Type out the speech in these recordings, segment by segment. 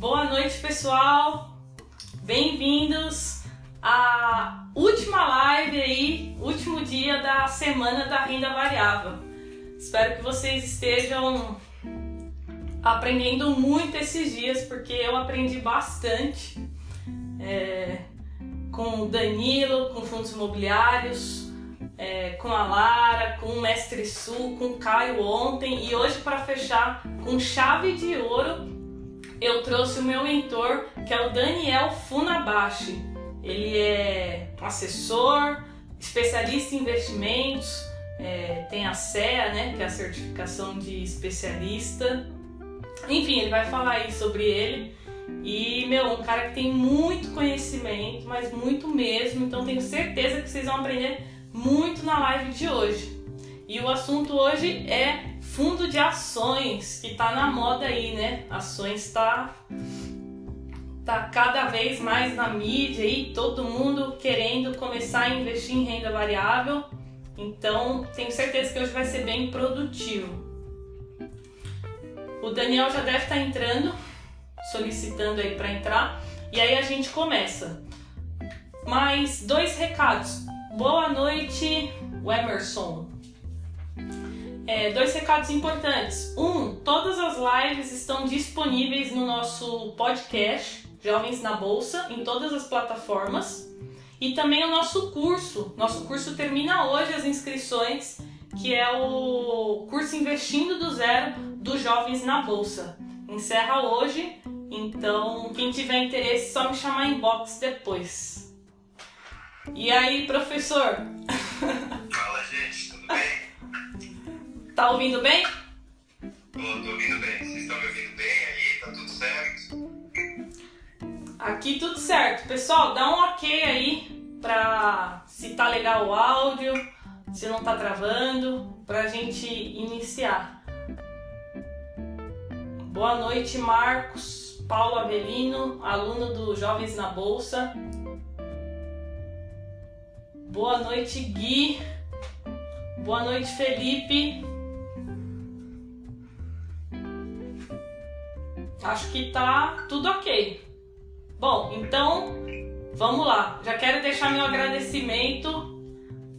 Boa noite, pessoal. Bem-vindos à última live aí, último dia da semana da renda variável. Espero que vocês estejam aprendendo muito esses dias, porque eu aprendi bastante é, com o Danilo, com fundos imobiliários, é, com a Lara, com o Mestre Sul, com o Caio ontem e hoje para fechar com chave de ouro eu trouxe o meu mentor que é o Daniel Funabashi. Ele é assessor, especialista em investimentos, é, tem a CEA, né, que é a certificação de especialista. Enfim, ele vai falar aí sobre ele. E, meu, um cara que tem muito conhecimento, mas muito mesmo. Então, tenho certeza que vocês vão aprender muito na live de hoje. E o assunto hoje é fundo de ações, que tá na moda aí, né? Ações tá tá cada vez mais na mídia e todo mundo querendo começar a investir em renda variável. Então, tenho certeza que hoje vai ser bem produtivo. O Daniel já deve estar tá entrando, solicitando aí para entrar, e aí a gente começa. Mais dois recados. Boa noite, Emerson. É, dois recados importantes. Um, todas as lives estão disponíveis no nosso podcast Jovens na Bolsa, em todas as plataformas. E também o nosso curso. Nosso curso termina hoje as inscrições, que é o curso Investindo do Zero dos Jovens na Bolsa. Encerra hoje, então quem tiver interesse só me chamar em box depois. E aí, professor? Fala, gente, tudo bem? Tá ouvindo bem? Tô, tô ouvindo bem. Vocês estão me ouvindo bem aí? Tá tudo certo? Aqui tudo certo. Pessoal, dá um ok aí pra se tá legal o áudio, se não tá travando, pra gente iniciar. Boa noite, Marcos, Paulo Avelino, aluno do Jovens na Bolsa. Boa noite, Gui. Boa noite, Felipe. Acho que tá tudo ok. Bom, então vamos lá. Já quero deixar meu agradecimento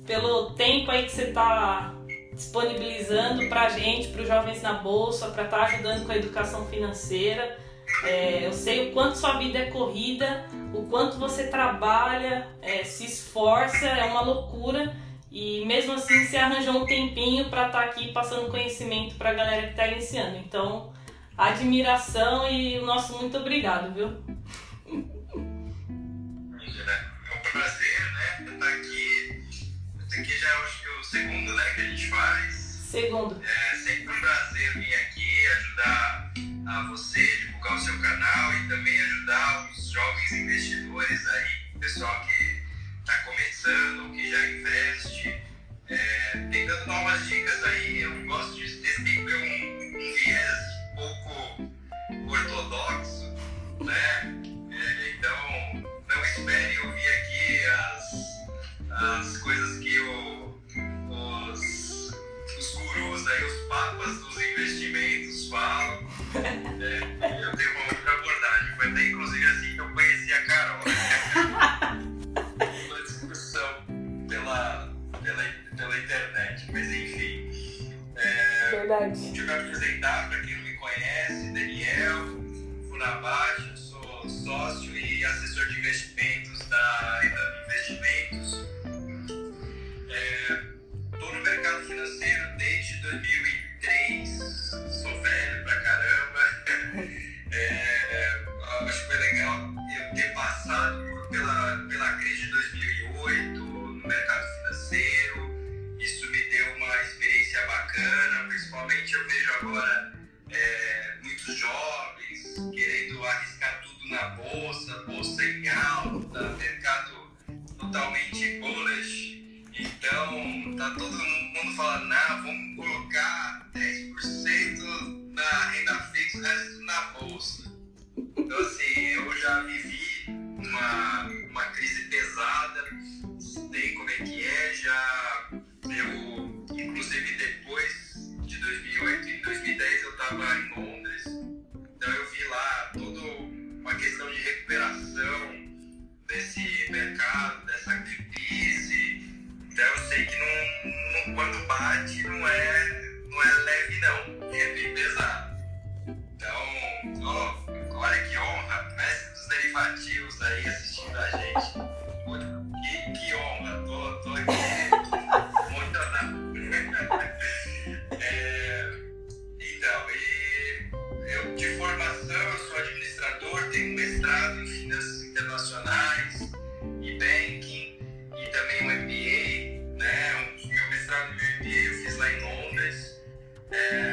pelo tempo aí que você está disponibilizando para a gente, para os jovens na bolsa, para estar tá ajudando com a educação financeira. É, eu sei o quanto sua vida é corrida, o quanto você trabalha, é, se esforça, é uma loucura. E mesmo assim você arranjou um tempinho para estar tá aqui passando conhecimento para a galera que está iniciando. Então, admiração e o nosso muito obrigado, viu? É um prazer, né? Estar aqui. Esse aqui já acho que é o segundo, né, que a gente faz. Segundo. É sempre um prazer vir aqui ajudar a você, divulgar o seu canal e também ajudar os jovens investidores aí, pessoal que está começando, que já investe. É, tentando novas dicas aí, eu gosto de ter sempre um, um na bolsa, bolsa em alta, mercado totalmente bullish. Então, tá todo mundo falando, não, vamos colocar 10% na renda fixa, o resto na bolsa. Então, assim, eu já vivi uma, uma crise pesada, sei como é que é, já eu, inclusive depois de 2008 e 2010, eu questão de recuperação desse mercado, dessa crise. Então eu sei que não, não, quando bate não é, não é leve não, é bem pesado. Então, ó, olha que honra, mestre dos derivativos aí assistindo a gente. Que, que honra, tô, tô aqui muito é, então, e eu de formação eu sou mestrado em finanças internacionais e banking e também um MBA, né? O meu mestrado e meu MBA eu fiz lá em Londres, é,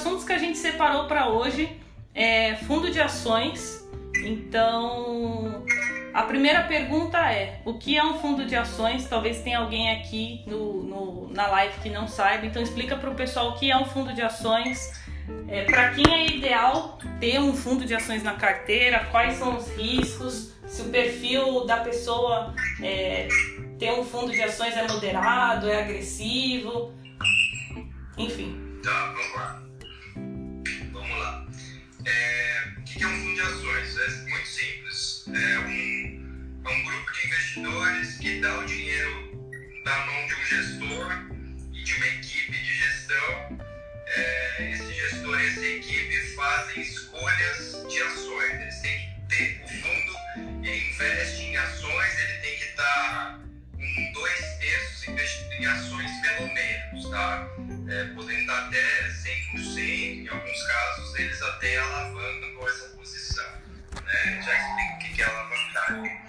assuntos que a gente separou para hoje é fundo de ações. Então, a primeira pergunta é: o que é um fundo de ações? Talvez tenha alguém aqui no, no- na live que não saiba. Então, explica para o pessoal o que é um fundo de ações. É, para quem é ideal ter um fundo de ações na carteira? Quais são os riscos? Se o perfil da pessoa é, ter um fundo de ações é moderado, é agressivo, enfim. Tá, vamos lá. É, o que é um fundo de ações? É muito simples. É um, é um grupo de investidores que dá o dinheiro na mão de um gestor e de uma equipe de gestão. É, esse gestor e essa equipe fazem escolhas de ações. Eles têm que ter o fundo, ele investe em ações, ele tem que estar dois ações pelo menos, tá? é, podendo dar até 100%, em alguns casos eles até alavancam essa posição. Né? Já explico o que é alavancagem.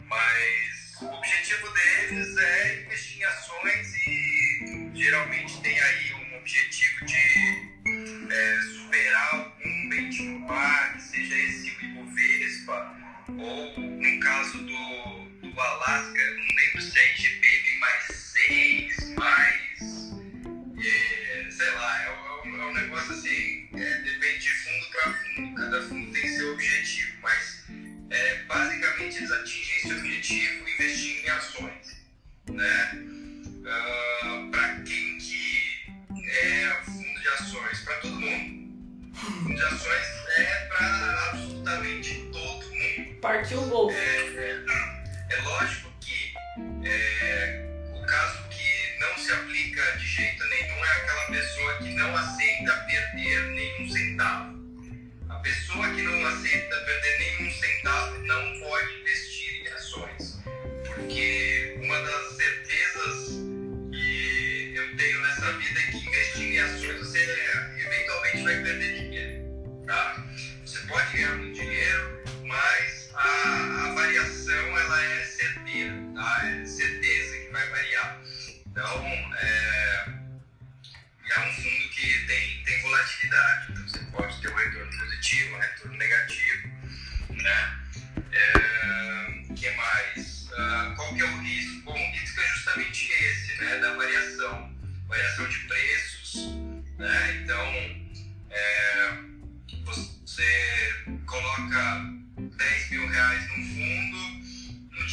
Mas o objetivo deles é investir em ações e geralmente tem aí um objetivo de é, superar algum benchmark, seja esse o Ibovespa, ou no caso do, do Alasca, não lembro se é Mais 6, mais é, sei lá, é, um- é um negócio assim, é, depende de fundo para fundo, cada fundo tem seu objetivo, mas é, basicamente eles atingem esse objetivo investindo em ações, né? para quem que é o fundo de ações? Para todo mundo. O fundo de ações é para absolutamente todo mundo. Partiu o gol. É, é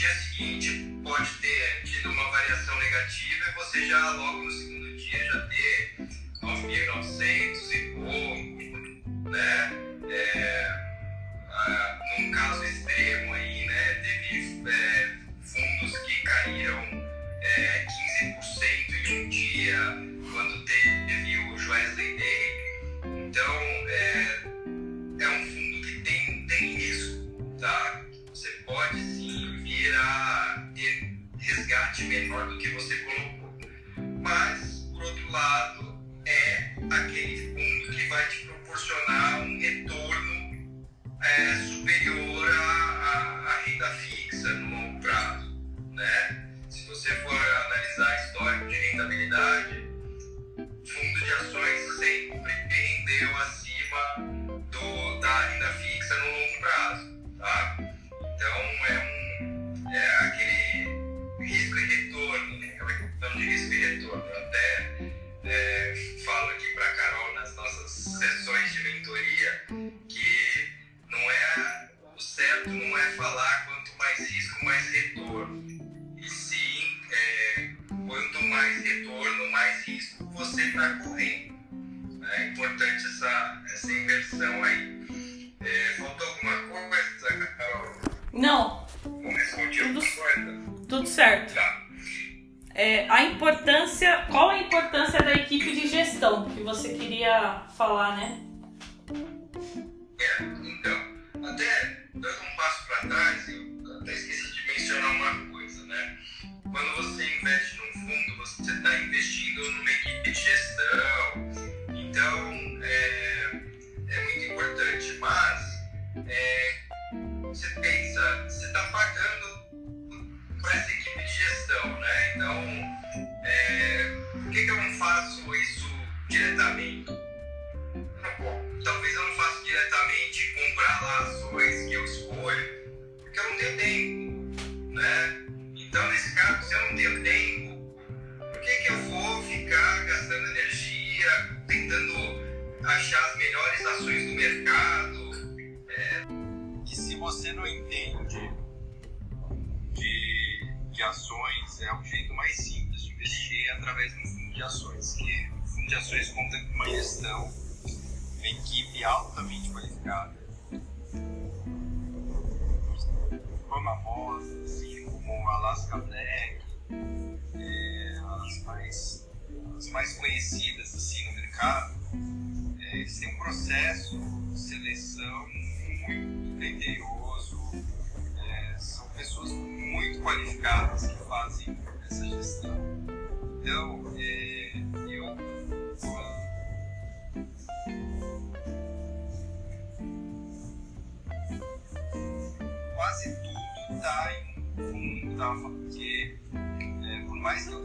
dia seguinte pode ter tido uma variação negativa e você já logo no segundo dia já ter 9.900 e pouco, né? É, ah, num caso extremo resgate menor está correndo. É importante essa, essa inversão aí. É, faltou alguma coisa, Carol? Não. Não respondi tudo, coisa? Tudo certo. Tá. É, a importância, qual a importância da equipe de gestão que você queria falar, né? Ações conta com uma gestão uma equipe altamente qualificada, famosas, assim, como a Alaska Black, é, as, mais, as mais conhecidas assim, no mercado, é, eles têm um processo de seleção muito criterioso, é, são pessoas muito qualificadas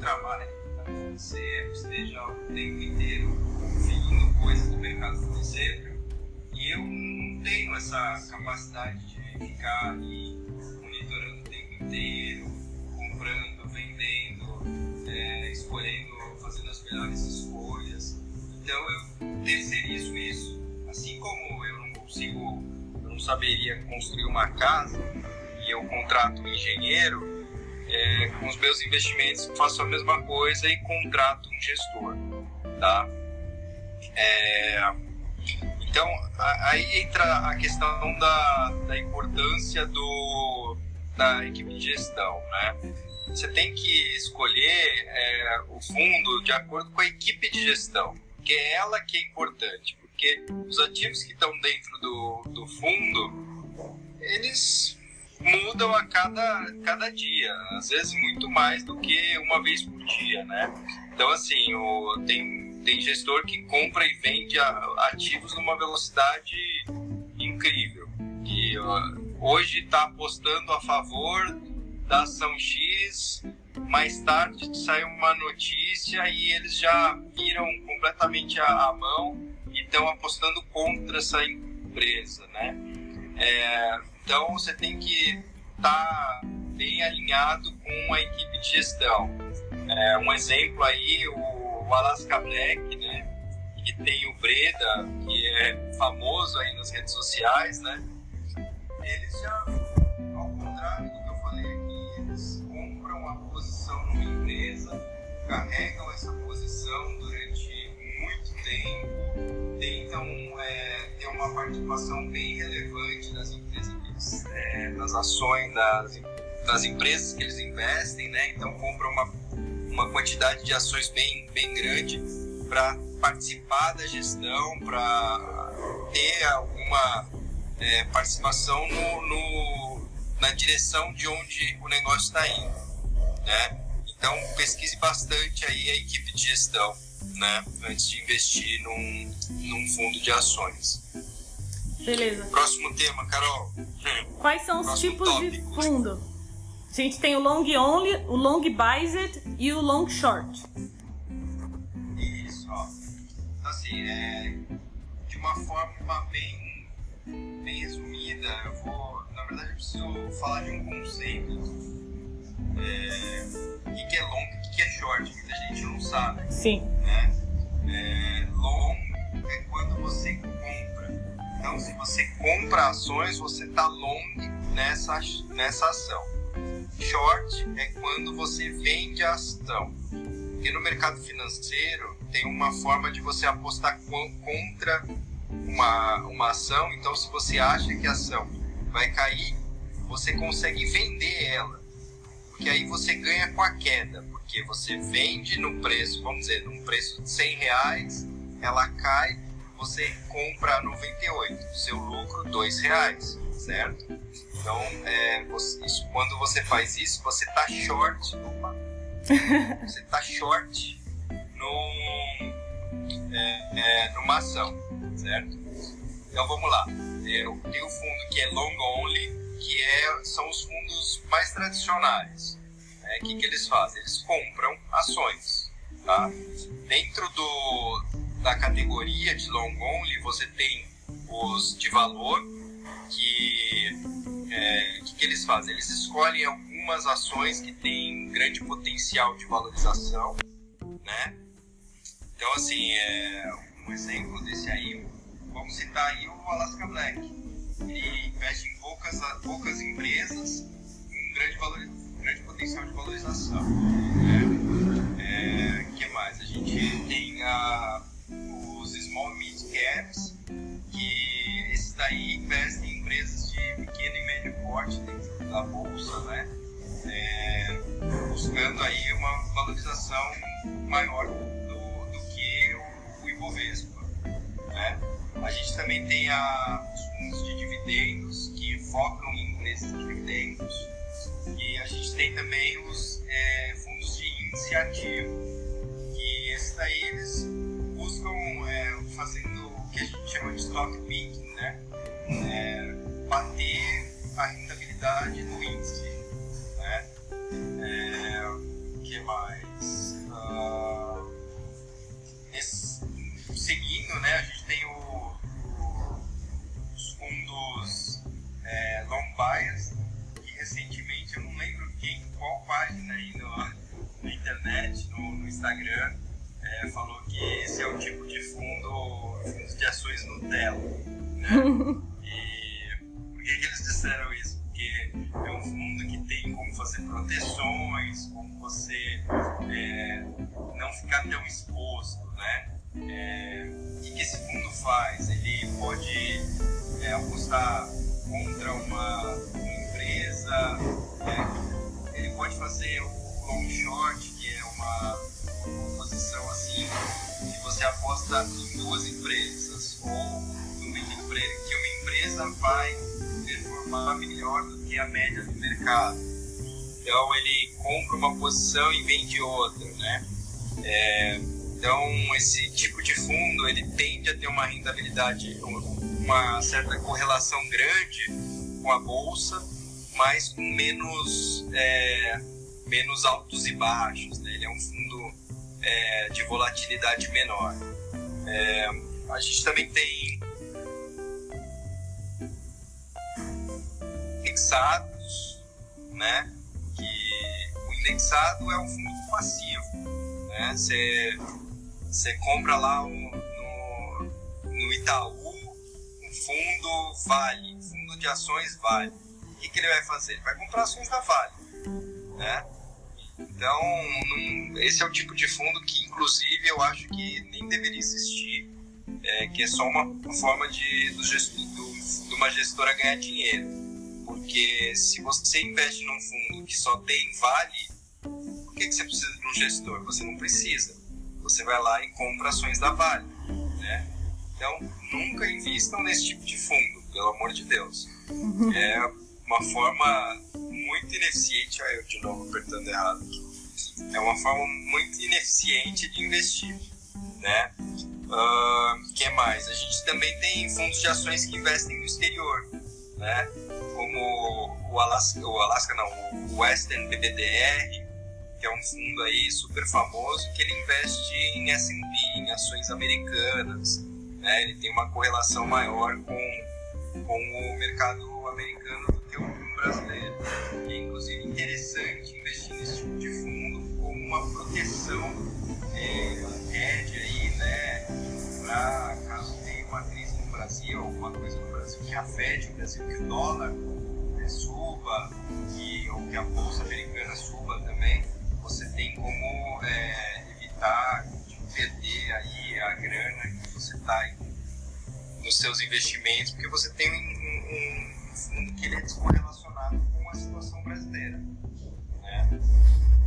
eu no financeiro, esteja o tempo inteiro ouvindo coisas do mercado financeiro, e eu não tenho essa capacidade de ficar ali monitorando o tempo inteiro, comprando, vendendo, é, escolhendo, fazendo as melhores escolhas. Então eu terceirizo isso. Assim como eu não consigo não saberia construir uma casa e eu contrato um engenheiro, é, com os meus investimentos faço a mesma coisa e contrato um gestor, tá? É, então, aí entra a questão da, da importância do, da equipe de gestão, né? Você tem que escolher é, o fundo de acordo com a equipe de gestão, que é ela que é importante porque os ativos que estão dentro do, do fundo, eles mudam a cada, cada dia, às vezes muito mais do que uma vez por dia, né? Então, assim, o, tem, tem gestor que compra e vende ativos numa velocidade incrível. E hoje está apostando a favor da ação X, mais tarde sai uma notícia e eles já viram completamente a, a mão e estão apostando contra essa empresa, né? É, então você tem que estar tá bem alinhado com a equipe de gestão. É, um exemplo aí, o, Alaska Black, né? Que tem o Breda, que é famoso aí nas redes sociais, né? Eles já, ao contrário do que eu falei aqui, eles compram a posição numa empresa, carregam essa posição durante muito tempo, tentam é, ter uma participação bem relevante nas empresas, é, nas ações das, das empresas que eles investem, né? Então compram uma, uma quantidade de ações bem, bem grande para participar da gestão, para ter alguma é, participação no, no, na direção de onde o negócio está indo, né? Então pesquise bastante aí a equipe de gestão né, antes de investir num, num fundo de ações. Beleza. Próximo tema, Carol. Quais são os Próximo tipos tópico. de fundo? A gente tem o long only, o long biased e o long short. Isso, ó. Assim, é, de uma forma bem, bem resumida, eu vou. Na verdade, eu preciso falar de um conceito. É, o que é long que é short, muita gente não sabe. Sim. Né? É, long é quando você compra. Então, se você compra ações, você está long nessa, nessa ação. Short é quando você vende a ação. Porque no mercado financeiro tem uma forma de você apostar contra uma, uma ação. Então, se você acha que a ação vai cair, você consegue vender ela. Porque aí você ganha com a queda. Porque você vende no preço, vamos dizer, num preço de 100 reais, ela cai, você compra a 98. Seu lucro, 2 reais, certo? Então, é, você, isso, quando você faz isso, você está short. Opa, você está short num, é, é, numa ação, certo? Então vamos lá. Eu tenho o fundo que é long only, que é, são os fundos mais tradicionais. O né? que, que eles fazem? Eles compram ações. Tá? Dentro do, da categoria de long only, você tem os de valor, que é, que, que eles fazem? Eles escolhem algumas ações que têm grande potencial de valorização, né? Então, assim, é, um exemplo desse aí, vamos citar aí o Alaska Black. Ele investe em poucas, poucas empresas com grande, valor, grande potencial de valorização. Né? É, que mais? A gente tem a, Small Mid Caps, que esses daí investem em empresas de pequeno e médio porte dentro da bolsa, né? É, buscando aí uma valorização maior do, do que o, o Ibovespa, né? A gente também tem a, os fundos de dividendos que focam em empresas de dividendos e a gente tem também os é, fundos de que fazendo o que a gente chama de stock picking, né? É, bater a rentabilidade no performar melhor do que a média do mercado. Então ele compra uma posição e vende outra, né? É, então esse tipo de fundo ele tende a ter uma rentabilidade, uma certa correlação grande com a bolsa, mas com menos é, menos altos e baixos. Né? Ele é um fundo é, de volatilidade menor. É, a gente também tem indexados, né? Que o indexado é um fundo passivo, né? Você você compra lá um, no, no Itaú um fundo Vale, fundo de ações Vale. O que, que ele vai fazer? Ele vai comprar ações da Vale, né? Então, num, esse é o tipo de fundo que, inclusive, eu acho que nem deveria existir, é, que é só uma forma de, do, de uma gestora ganhar dinheiro. Porque se você investe num fundo que só tem vale, por que, que você precisa de um gestor? Você não precisa. Você vai lá e compra ações da Vale. Né? Então, nunca invistam nesse tipo de fundo, pelo amor de Deus. Uhum. É uma forma muito ineficiente. Olha eu de novo apertando errado aqui. É uma forma muito ineficiente de investir. Né? Uh, que mais? A gente também tem fundos de ações que investem no exterior, né? Como o Alaska, o Alaska não, o Western BBDR, que é um fundo aí super famoso que ele investe em S&P, em ações americanas, né? Ele tem uma correlação maior com, com o mercado americano do que o brasileiro. É inclusive interessante investir nesse tipo de fundo como uma proteção é, hedge aí, né? Para caso Brasil, alguma coisa no Brasil que afete o Brasil, que o dólar né, suba, que, ou que a bolsa americana suba também, você tem como é, evitar de perder aí a grana que você está nos seus investimentos, porque você tem um, um, um, que ele é descorrelacionado com a situação brasileira. Né?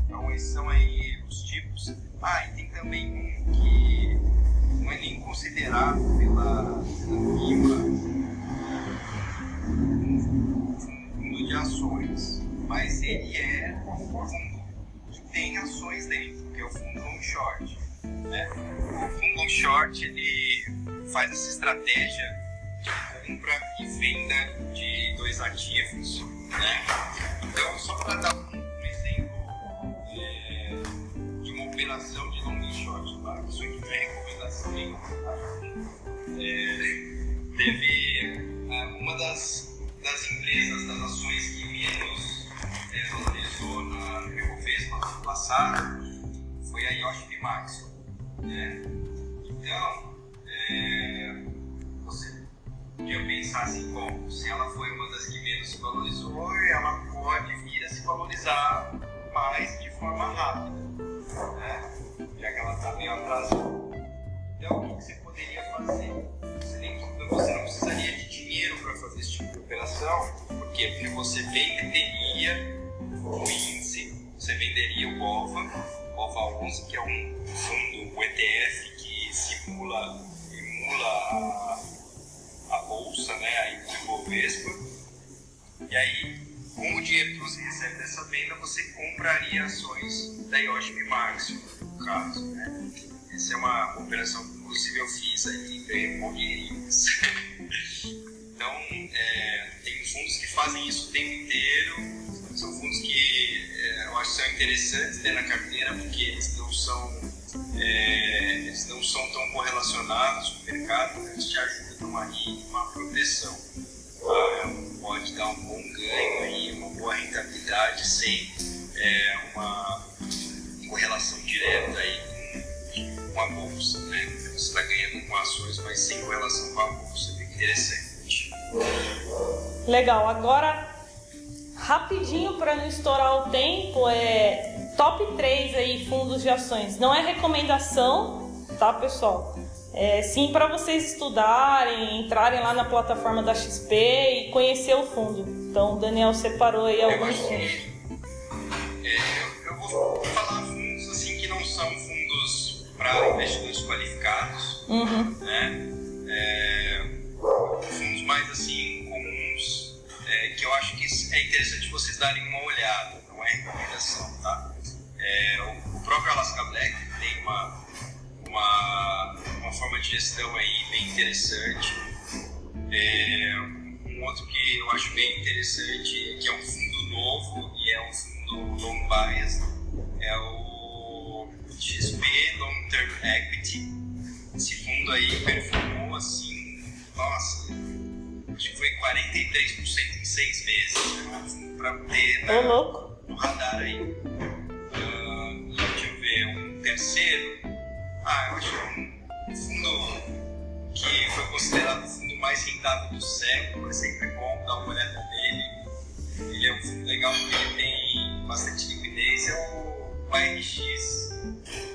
Então, esses são aí os tipos. Ah, e tem também um que considerado pela, FIMA um fundo de ações, mas ele é um fundo que tem ações dentro, que é o fundo long short. Né? O fundo long short ele faz essa estratégia de compra e venda de dois ativos. Né? Então, só para dar um exemplo é, de uma operação isso aqui não é recomendação. Tá? É, teve uma das, das empresas, das ações que menos é, valorizou na Recofespa no passado foi a Yoshi Bimax. Né? Então, é, você podia pensar assim, bom, se ela foi uma das que menos se valorizou, ela pode vir a se valorizar mais de forma rápida, né? Já que ela está meio atrasada. Então, o que você poderia fazer? Você, nem, você não precisaria de dinheiro para fazer esse tipo de operação, por quê? Porque você venderia o índice, você venderia o BOVA, BOVA 11, que é um fundo, um ETF que simula emula a, a bolsa, né, a Ibovespa. E aí, com o dinheiro que você recebe dessa venda, você compraria ações da Yoshimi Maximo, caso. Né? Essa é uma operação que, inclusive, eu fiz aí e um então, é, tem fundos que fazem isso o tempo inteiro. São fundos que é, eu acho que são interessantes ter na carteira, porque eles não são é, eles não são tão correlacionados com o mercado, né? eles te ajudam aí uma proteção. Ah, pode dar um bom ganho aí, uma boa rentabilidade sem é, uma correlação direta aí com, com a bolsa. Né? Você está ganhando com ações, mas sem correlação com a bolsa. É interessante. Legal. Agora, rapidinho para não estourar o tempo, é top 3 aí fundos de ações. Não é recomendação, tá, pessoal? É sim para vocês estudarem, entrarem lá na plataforma da XP e conhecer o fundo. Então, o Daniel separou aí alguns fundos. É, eu vou falar para investidores qualificados, uhum. né? É, fundos mais assim comuns é, que eu acho que é interessante vocês darem uma olhada, não é recomendação, tá? É, o próprio Alaska Black tem uma, uma, uma forma de gestão aí bem interessante. É, um outro que eu acho bem interessante, que é um fundo novo e é um fundo long bias, é o XP Long Term Equity. Esse fundo aí performou assim, nossa, acho que foi 43% em seis meses. Né? Um fundo para ter na, no radar aí terceiro, ah, eu acho que um fundo que foi considerado o fundo mais rentável do século, é sempre bom dar uma olhada nele. Ele é um fundo legal porque ele tem bastante liquidez, é o YRX.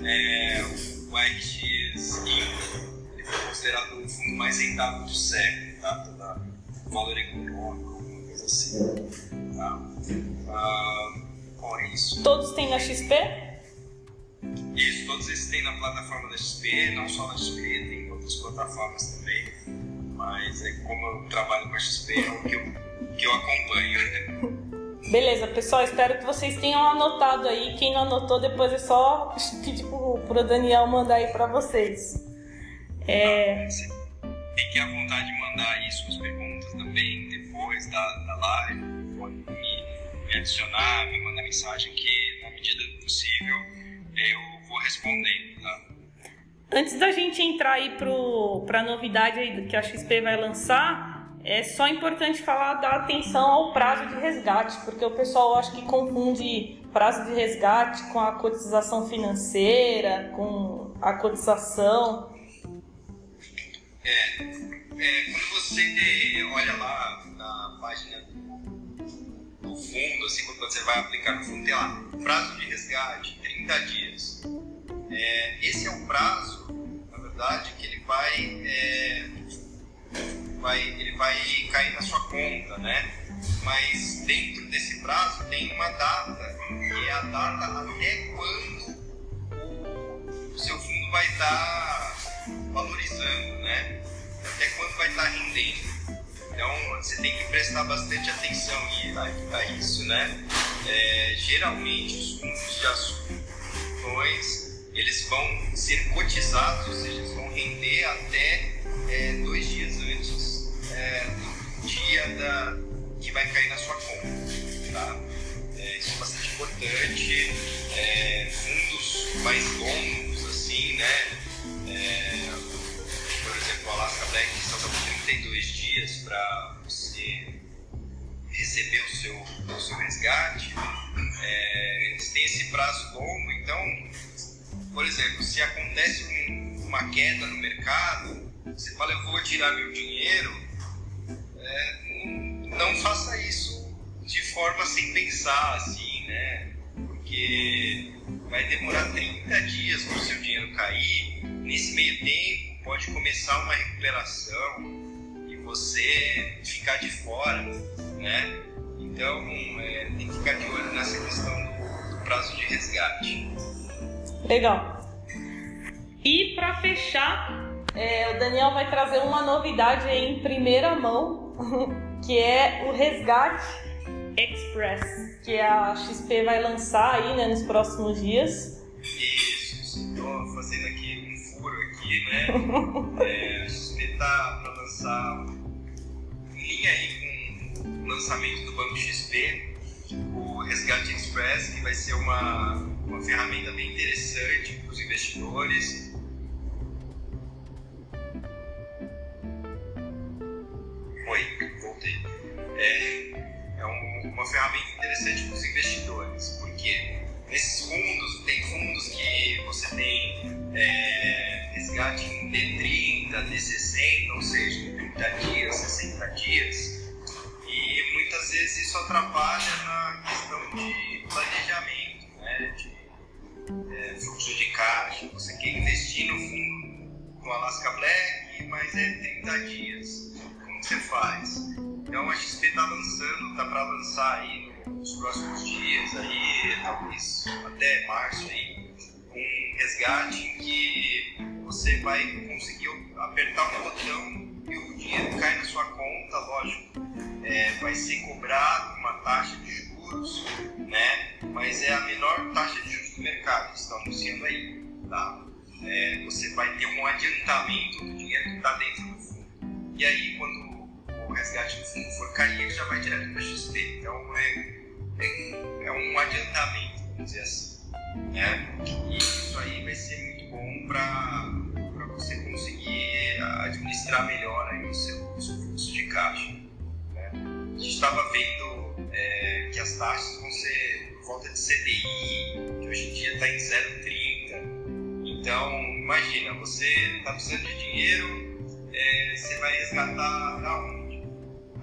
É, o YRX ele foi considerado o fundo mais rentável do século, tá? Toda valor econômico, alguma coisa assim. Tá? Ah, isso. Todos têm na XP? Isso, todos esses tem na plataforma da XP, não só na XP, tem outras plataformas também. Mas é como eu trabalho com a XP, é o que eu, que eu acompanho. Beleza, pessoal, espero que vocês tenham anotado aí. Quem não anotou, depois é só pedir pro, pro Daniel mandar aí para vocês. É... Fiquem à vontade de mandar aí suas perguntas também depois da, da live. Pode me, me adicionar, me mandar mensagem que, na medida do possível, eu vou respondendo, tá? Antes da gente entrar aí para a novidade aí que a XP vai lançar, é só importante falar da atenção ao prazo de resgate, porque o pessoal acho que confunde prazo de resgate com a cotização financeira, com a cotização. É, é quando você olha lá na página do fundo, assim, quando você vai aplicar no fundo, tem lá prazo de resgate, 30 dias. É, esse é um prazo, na verdade, que ele vai é, vai, ele vai cair na sua conta, né? Mas dentro desse prazo tem uma data, que é a data até quando o seu fundo vai estar valorizando, né? Até quando vai estar rendendo. Então você tem que prestar bastante atenção a, isso, né? É, geralmente os fundos de ações eles vão ser cotizados, ou seja, eles vão render até é, dois dias antes é, dia da, que vai cair na sua conta. Tá? É, isso é bastante importante. É, fundos mais longos, assim, né? É, por exemplo, o Alaska Black só dá 32 dias para você receber o seu, o seu resgate. É, eles têm esse prazo longo, então por exemplo, se acontece um, uma queda no mercado, você fala, eu vou tirar meu dinheiro, não, não, faça isso de forma sem pensar, assim, né? Porque vai demorar 30 dias para o seu dinheiro cair, nesse meio tempo pode começar uma recuperação e você ficar de fora, né? Então, é, tem que ficar de olho nessa questão do, do prazo de resgate. Legal. E para fechar, é, o Daniel vai trazer uma novidade em primeira mão, que é o Resgate Express, que a XP vai lançar aí né, nos próximos dias. Isso, estou fazendo aqui um furo aqui, né? é, a XP está para lançar linha aí com o lançamento do Banco XP, o Resgate Express, que vai ser uma uma ferramenta bem interessante para os investidores. Oi, voltei. É, é um, uma ferramenta interessante para os investidores, porque nesses fundos, tem fundos que você tem é, resgate em D30, D60, ou seja, 30 dias, 60 dias, e muitas vezes isso atrapalha na questão de planejamento, né, de é, fluxo de caixa, você quer investir no fundo no Alaska Black, mas é 30 dias. Você faz? Então a XP está lançando, está para lançar aí nos próximos dias, aí, talvez até março aí, um resgate em que você vai conseguir apertar um botão e o dinheiro cai na sua conta, lógico. É, vai ser cobrado uma taxa de juros, né? Mas é a menor taxa de juros do mercado, estão anunciando aí, tá? É, você vai ter um adiantamento do dinheiro que está dentro do fundo. E aí, quando o resgate do fundo for cair, ele já vai direto para XP. Então, é, é, é, um adiantamento, vamos dizer assim. Né? E isso aí vai ser muito bom para você conseguir administrar melhor aí o seu, o seu fluxo de caixa. Né? A gente estava vendo é, que as taxas vão ser por volta de CDI, que hoje em dia está em 0,30. Então, imagina, você está precisando de dinheiro, é, você vai resgatar da onde?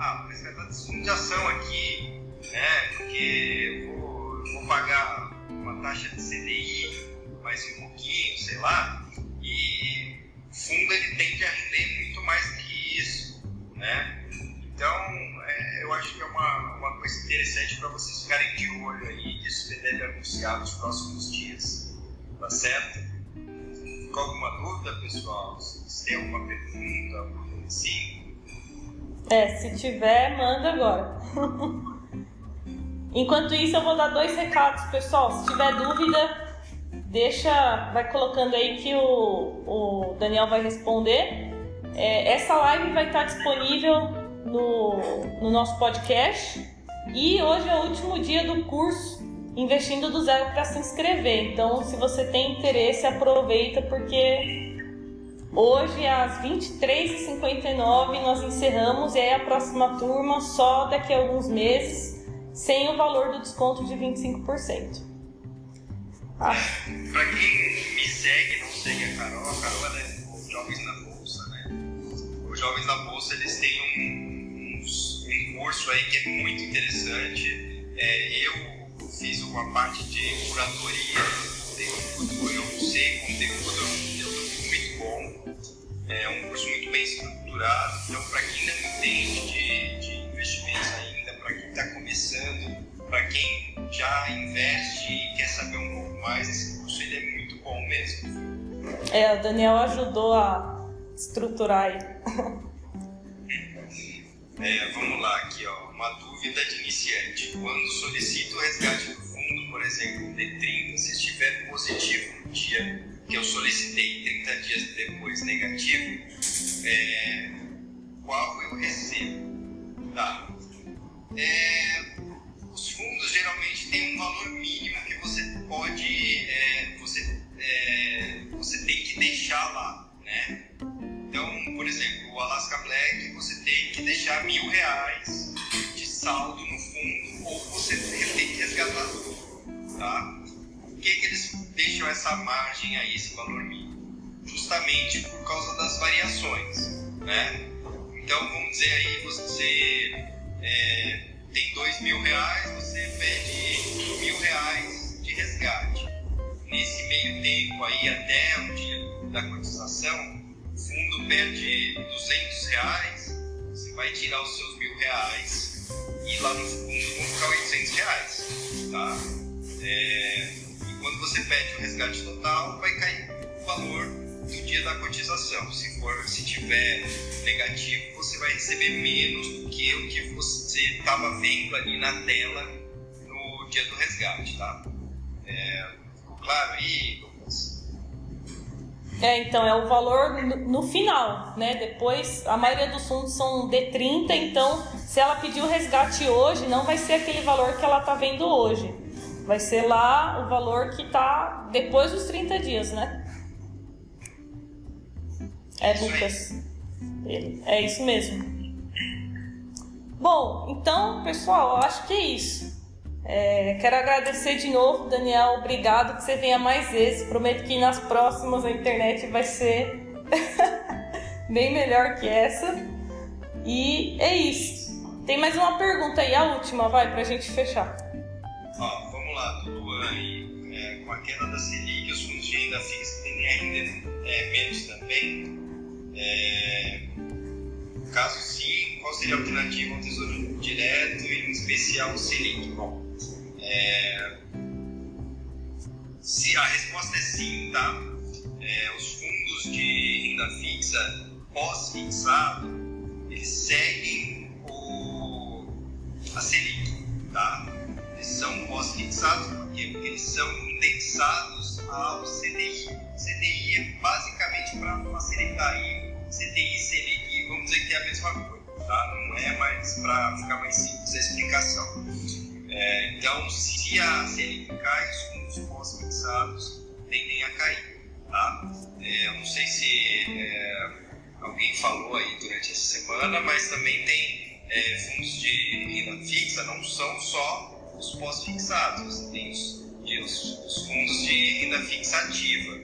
Ah, vou resgatar desse fundo de ação aqui, né? Porque eu vou, vou pagar uma taxa de CDI mais um pouquinho, sei lá, e o fundo ele tende a render muito mais do que isso, né? Então, é, eu acho que é uma, uma coisa interessante para vocês ficarem de olho aí, isso que deve anunciar nos próximos dias. Tá certo? Ficou alguma dúvida, pessoal? Se tem alguma pergunta, alguma coisa assim? É, se tiver, manda agora. Enquanto isso, eu vou dar dois recados, pessoal. Se tiver dúvida, deixa, vai colocando aí que o, o Daniel vai responder. É, essa live vai estar disponível no, no nosso podcast. E hoje é o último dia do curso Investindo do Zero para se inscrever. Então, se você tem interesse, aproveita porque hoje às 23h59 nós encerramos e aí a próxima turma só daqui a alguns meses, sem o valor do desconto de 25%. Ah. Quem me segue, não segue a Carol, a Carol é o Jovens na Bolsa, né? Os Jovens na Bolsa eles têm um curso aí que é muito interessante. É, eu fiz uma parte de curadoria de conteúdo, eu usei conteúdo, conteúdo muito bom. É um curso muito bem estruturado. Então, para quem não entende de, de investimentos ainda, para quem está começando, para quem já investe e quer saber um pouco mais, esse curso ele é muito bom mesmo. É, o Daniel ajudou a estruturar aí. É, vamos lá, aqui ó, uma dúvida de iniciante. Quando solicito o resgate do fundo, por exemplo, D30, se estiver positivo no dia que eu solicitei 30 dias depois negativo, é, qual eu recebo? Tá. É, os fundos geralmente têm um valor mínimo que você pode, é, você, é, você tem que deixar lá, né? Então, por exemplo, o Alaska Black você tem que deixar mil reais de saldo no fundo ou você tem que resgatar tudo, tá? Que, que eles deixam essa margem aí, esse valor mínimo? Justamente por causa das variações, né? Então, vamos dizer aí, você é, tem dois mil reais, você pede mil reais de resgate. Nesse meio tempo aí, até o dia da cotização, o fundo perde 200 reais, você vai tirar os seus mil reais e lá no fundo vão ficar 800 reais, tá? É, quando você pede o resgate total, vai cair o valor do dia da cotização. Se for, se tiver negativo, você vai receber menos do que o que você estava vendo ali na tela no dia do resgate, tá? É, ficou claro aí, é, então é o valor no, no, final, né? Depois a maioria dos fundos são D30, então se ela pedir o resgate hoje, não vai ser aquele valor que ela tá vendo hoje. Vai ser lá o valor que tá depois dos 30 dias, né? É, Lucas. É isso mesmo. Bom, então, pessoal, eu acho que é isso. É, quero agradecer de novo, Daniel. Obrigado que você venha mais vezes. Prometo que nas próximas a internet vai ser bem melhor que essa. E é isso. Tem mais uma pergunta aí, a última, vai, pra gente fechar. Ó, vamos lá, Dudu. É, com a queda da Selic, os fundos de renda fixa tendem ainda é, menos também. É, caso sim, qual seria a alternativa ao Tesouro Direto, em especial o Selic? Bom, é, se a resposta é sim, tá? É, os fundos de renda fixa pós-fixado, eles seguem quê? Porque eles são indexados ao CDI. CDI é basicamente para aí, CDI e Selic, vamos dizer que é a mesma coisa, tá? Não é mais para ficar mais simples a explicação. É, então, se a Selic cai, os fundos pós-fixados tendem a cair. Tá? É, eu não sei se é, alguém falou aí durante essa semana, mas também tem é, fundos de renda fixa, não são só os pós-fixados, tem os, os, os, fundos de renda fixa ativa.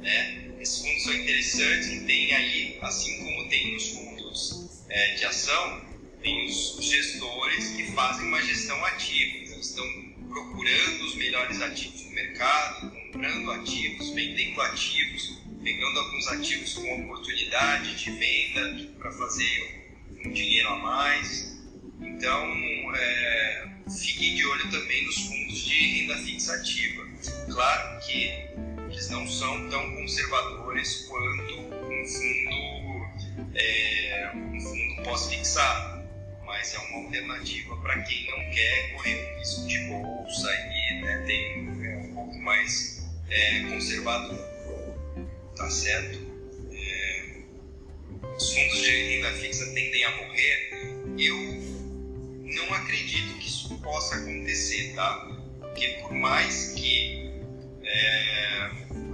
Né? Esses fundos são interessantes e tem aí, assim como tem nos fundos é, de ação, tem os gestores que fazem uma gestão ativa, então estão procurando os melhores ativos no mercado, comprando ativos, vendendo ativos, pegando alguns ativos com oportunidade de venda para fazer um dinheiro a mais. Então, é, fiquem de olho também nos fundos de renda fixa ativa. Claro que eles não são tão conservadores quanto um fundo, é, um fundo pós-fixado mas é uma alternativa para quem não quer correr um risco de bolsa e né, tem é, um pouco mais é, conservador. Tá certo? É, os fundos de renda fixa tendem a morrer. Eu não acredito que isso possa acontecer, tá? Porque por mais que é,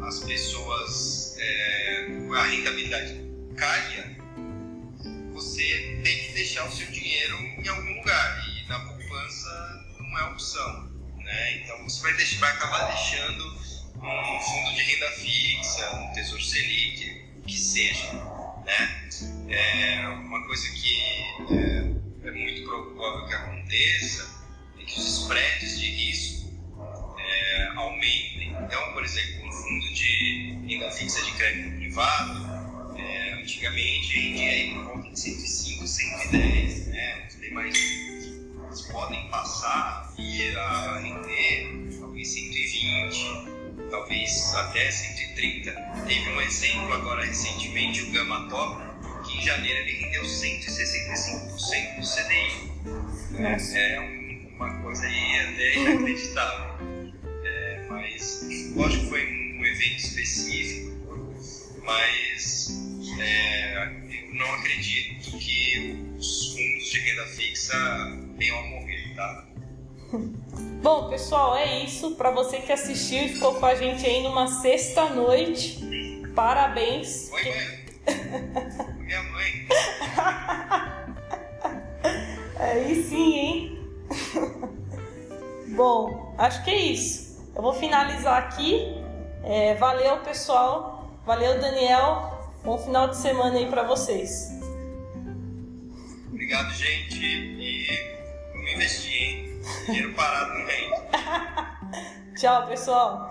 as pessoas, é, a rentabilidade caia, você tem que deixar o seu dinheiro em algum lugar e na poupança não é opção, né? Então você vai, deixar, vai acabar deixando um fundo de renda fixa, um tesouro selic, que seja, né? É uma coisa que é, muito provável que aconteça é que os spreads de risco é, aumentem. Então, por exemplo, um fundo de renda fixa de crédito privado, é, antigamente rendia aí por volta de 105, 110, né? Os demais eles podem passar e a render talvez 120, talvez até 130. Teve um exemplo agora recentemente, o Gama Top, em janeiro ele rendeu 165% do CDI. Nossa. É, é um- uma coisa aí até inacreditável. É, mas lógico que foi um, evento específico, mas é, eu não acredito que os fundos de renda fixa venham a morrer, tá? Bom, pessoal, é isso. Para você que assistiu e ficou com a gente aí numa sexta noite, parabéns. Oi, mãe. Minha mãe. Aí sim, hein? Bom, acho que é isso. Eu vou finalizar aqui. É, valeu, pessoal. Valeu, Daniel. Bom final de semana aí para vocês. Obrigado, gente. E vamos investir, hein? Dinheiro parado não rende. Tchau, pessoal.